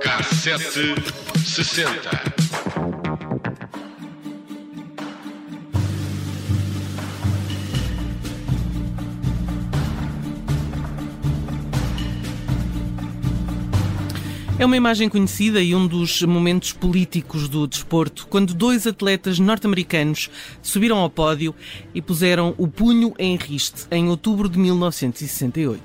Cassete sessenta. É uma imagem conhecida e um dos momentos políticos do desporto, quando dois atletas norte-americanos subiram ao pódio e puseram o punho em riste em outubro de 1968.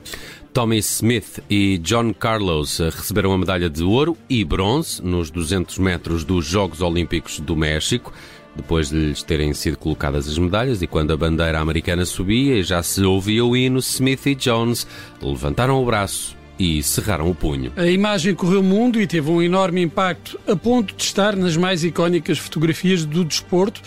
Tommy Smith e John Carlos receberam a medalha de ouro e bronze nos 200 metros dos Jogos Olímpicos do México. Depois de lhes terem sido colocadas as medalhas e quando a bandeira americana subia e já se ouvia o hino, Smith e Jones levantaram o braço e cerraram o punho. A imagem correu o mundo e teve um enorme impacto, a ponto de estar nas mais icónicas fotografias do desporto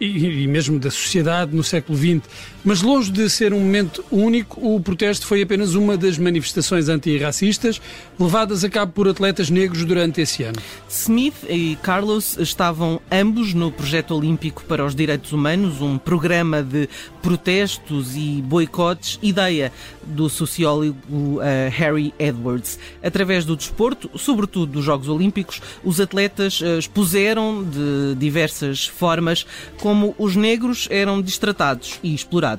e, e, mesmo da sociedade no século XX. Mas longe de ser um momento único, o protesto foi apenas uma das manifestações antirracistas levadas a cabo por atletas negros durante esse ano. Smith e Carlos estavam ambos no Projeto Olímpico para os Direitos Humanos, um programa de protestos e boicotes, ideia do sociólogo uh, Harry Edwards. Através do desporto, sobretudo dos Jogos Olímpicos, os atletas uh, expuseram de diversas formas como os negros eram distratados e explorados.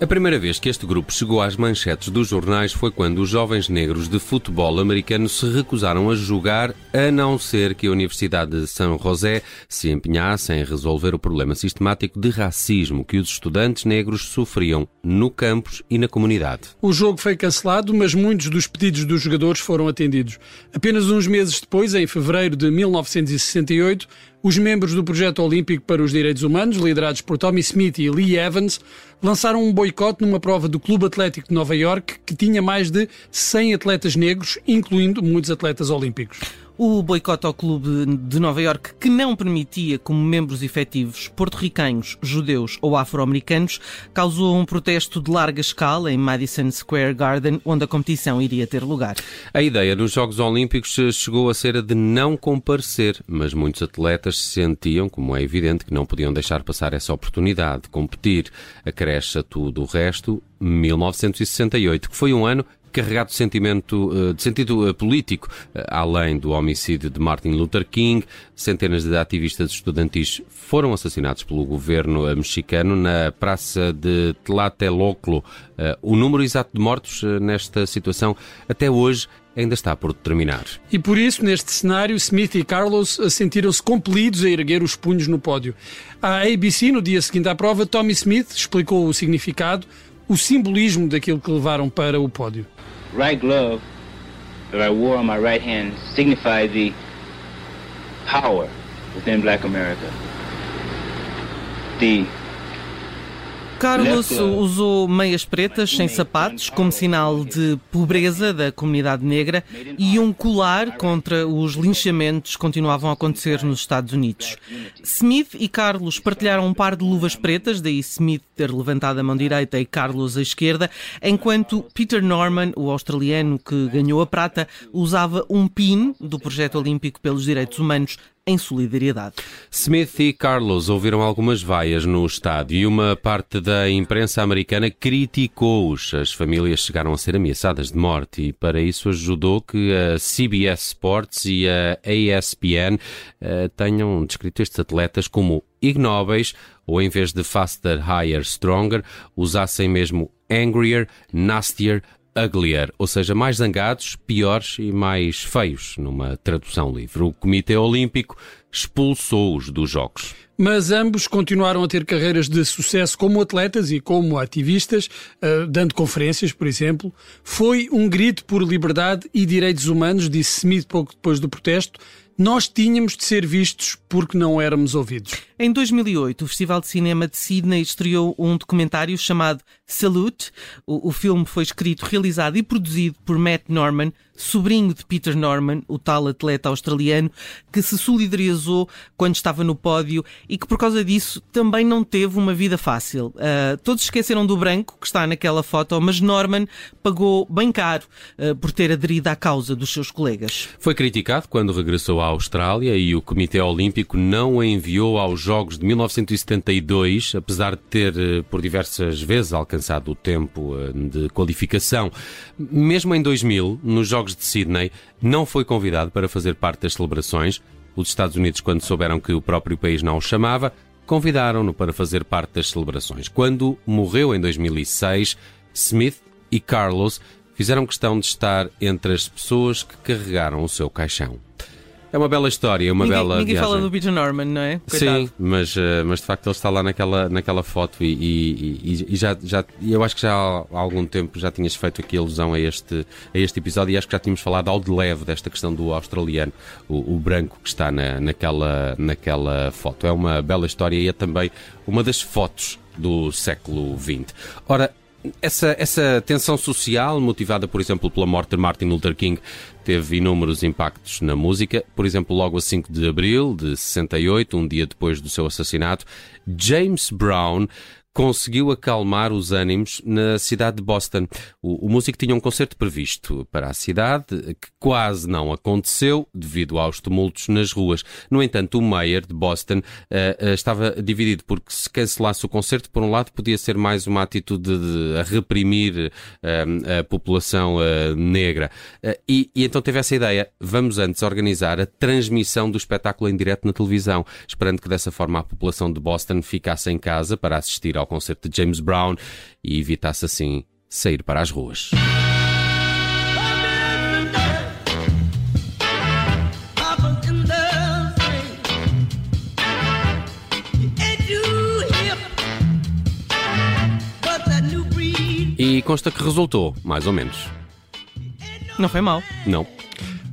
A primeira vez que este grupo chegou às manchetes dos jornais foi quando os jovens negros de futebol americano se recusaram a jogar, a não ser que a Universidade de São José se empenhasse em resolver o problema sistemático de racismo que os estudantes negros sofriam no campus e na comunidade. O jogo foi cancelado, mas muitos dos pedidos dos jogadores foram atendidos. Apenas uns meses depois, em fevereiro de 1968, os membros do Projeto Olímpico para os Direitos Humanos, liderados por Tommy Smith e Lee Evans, lançaram um boicote numa prova do Clube Atlético de Nova York que tinha mais de 100 atletas negros, incluindo muitos atletas olímpicos. O boicote ao clube de Nova York, que não permitia como membros efetivos porto-ricanos, judeus ou afro-americanos, causou um protesto de larga escala em Madison Square Garden, onde a competição iria ter lugar. A ideia nos Jogos Olímpicos chegou a ser a de não comparecer, mas muitos atletas sentiam, como é evidente, que não podiam deixar passar essa oportunidade de competir. Acresce a tudo o resto 1968, que foi um ano carregado de sentimento, eh, de sentido eh, político, eh, além do homicídio de Martin Luther King. Centenas de ativistas estudantis foram assassinados pelo governo mexicano na praça de Tlatelolco. O número exato de mortos nesta situação até hoje ainda está por determinar. E por isso, neste cenário, Smith e Carlos sentiram-se compelidos a erguer os punhos no pódio. A ABC, no dia seguinte à prova, Tommy Smith explicou o significado, o simbolismo daquilo que levaram para o pódio. Right glove that I wore on my right hand signified the power within black America. The Carlos usou meias pretas sem sapatos como sinal de pobreza da comunidade negra e um colar contra os linchamentos que continuavam a acontecer nos Estados Unidos. Smith e Carlos partilharam um par de luvas pretas, daí Smith ter levantado a mão direita e Carlos a esquerda, enquanto Peter Norman, o australiano que ganhou a prata, usava um pin do Projeto Olímpico pelos Direitos Humanos em solidariedade. Smith e Carlos ouviram algumas vaias no estádio e uma parte da imprensa americana criticou-os. As famílias chegaram a ser ameaçadas de morte e para isso ajudou que a CBS Sports e a ESPN uh, eh, tenham descrito estes atletas como ignóbeis ou em vez de faster, higher, stronger, usassem mesmo angrier, nastier, uglier, ou seja, mais zangados, piores e mais feios, numa tradução livre. O Comitê Olímpico expulsou-os dos Jogos. Mas ambos continuaram a ter carreiras de sucesso como atletas e como ativistas, uh, dando conferências, por exemplo. Foi um grito por liberdade e direitos humanos, disse Smith pouco depois do protesto, nós tínhamos de ser vistos porque não éramos ouvidos. Em 2008, o Festival de Cinema de Sydney estreou um documentário chamado Salute. O, o filme foi escrito, realizado e produzido por Matt Norman sobrinho de Peter Norman, o tal atleta australiano, que se solidarizou quando estava no pódio e que por causa disso também não teve uma vida fácil. Uh, todos esqueceram do branco que está naquela foto, mas Norman pagou bem caro uh, por ter aderido à causa dos seus colegas. Foi criticado quando regressou à Austrália e o Comitê Olímpico não o enviou aos Jogos de 1972, apesar de ter uh, por diversas vezes alcançado o tempo de qualificação. Mesmo em 2000, nos Jogos de Sydney, não foi convidado para fazer parte das celebrações. Os Estados Unidos, quando souberam que o próprio país não o chamava, convidaram-no para fazer parte das celebrações. Quando morreu em 2006, Smith e Carlos fizeram questão de estar entre as pessoas que carregaram o seu caixão. É uma bela história, uma ninguém, bela. Ninguém viagem. fala do Peter Norman, não é? Coitado. Sim, mas, eh, mas de facto ele está lá naquela, naquela foto e, e, e, já, já eu acho que já há algum tempo já tinhas feito aqui alusão a este, a este episódio e acho que já tínhamos falado ao de leve desta questão do australiano, o, o branco que está na, naquela, naquela foto. É uma bela história e é também uma das fotos do século XX. Ora, essa, essa tensão social, motivada, por exemplo, pela morte de Martin Luther King, teve inúmeros impactos na música. Por exemplo, logo a 5 de abril de 68, um dia depois do seu assassinato, James Brown conseguiu acalmar os ânimos na cidade de Boston. O, o, músico tinha um concerto previsto para a cidade, que quase não aconteceu devido aos tumultos nas ruas. No entanto, o mayor de Boston uh, uh, estava dividido, porque se cancelasse o concerto, por um lado, podia ser mais uma atitude de, a reprimir uh, a população negra. E, e, então teve essa ideia: vamos antes organizar a transmissão do espetáculo em direto na televisão, esperando que dessa forma a população de Boston ficasse em casa para assistir ao ao concerto de James Brown e evitasse assim sair para as ruas. E consta que resultou, mais ou menos. Não foi mal. Não.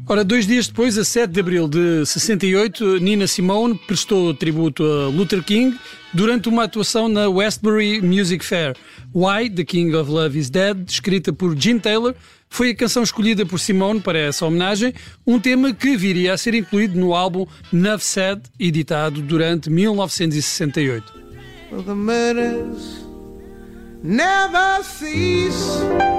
Ora, dois dias depois, a 7 de abril de 68, Nina Simone prestou tributo a Luther King durante uma atuação na Westbury Music Fair. Why the King of Love is Dead, escrita por Gene Taylor, foi a canção escolhida por Simone para essa homenagem, um tema que viria a ser incluído no álbum Nuff Said, editado durante 1968. Well, the murders never cease.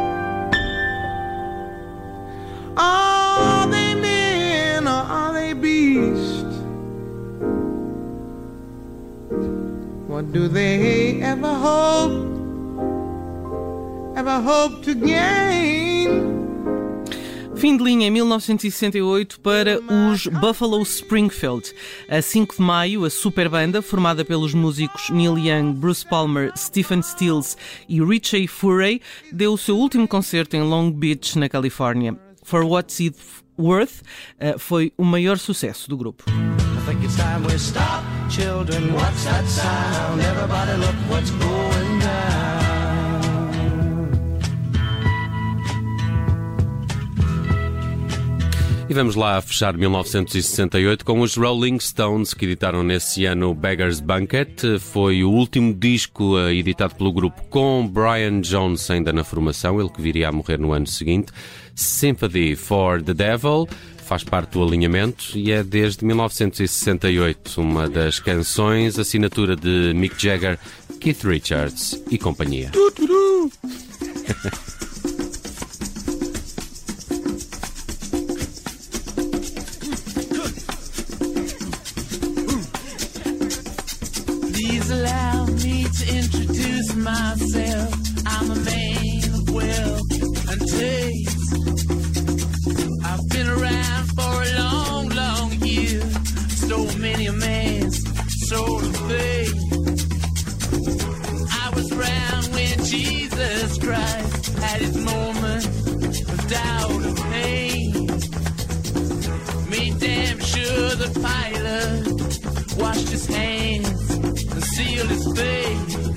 Do they ever hope, ever hope to gain? Fim de linha em 1968 para os Buffalo Springfield. A 5 de maio, a super banda, formada pelos músicos Neil Young, Bruce Palmer, Stephen Stills e Richie Furay, deu o seu último concerto em Long Beach, na Califórnia. For What's It Worth uh, foi o maior sucesso do grupo. E vamos lá fechar 1968 com os Rolling Stones, que editaram nesse ano Beggar's Banquet. Foi o último disco uh, editado pelo grupo com Brian Jones ainda na formação, ele que viria a morrer no ano seguinte. Sympathy for the Devil faz parte do alinhamento e é desde 1968 uma das canções assinatura de Mick Jagger, Keith Richards e companhia. Please allow me to introduce myself. A man's soul. I was around when Jesus Christ had his moment of doubt and pain. Made damn sure the pilot washed his hands and sealed his face.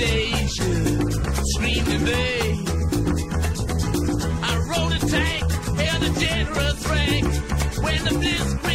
invasion, screaming bay. I rode a tank, held a generous rank when the blizzard.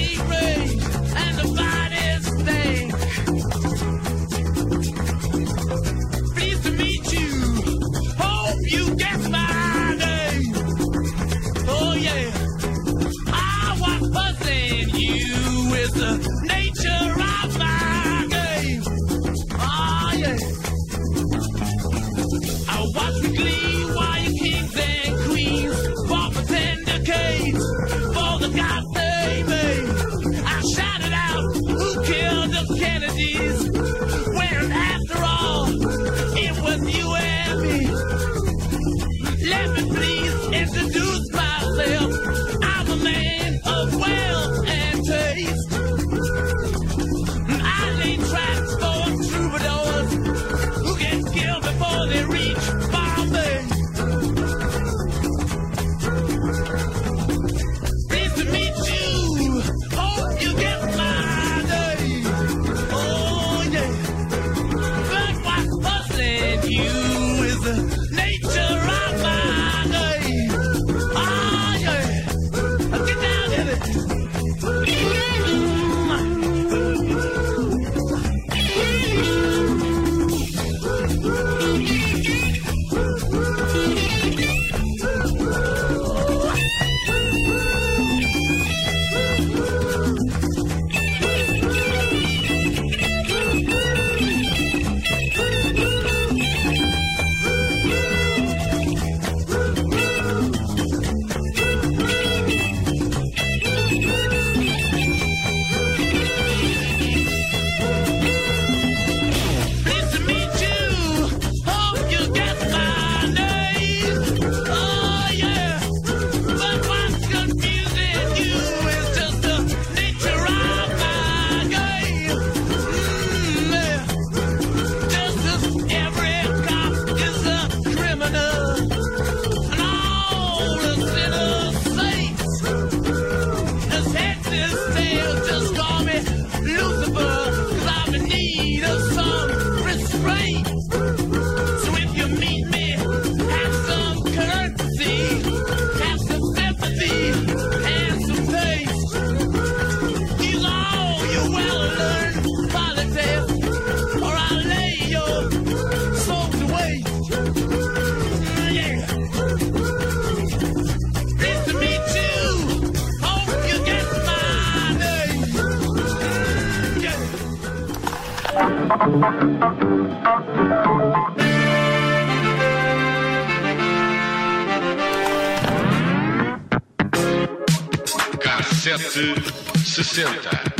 Cassete sessenta.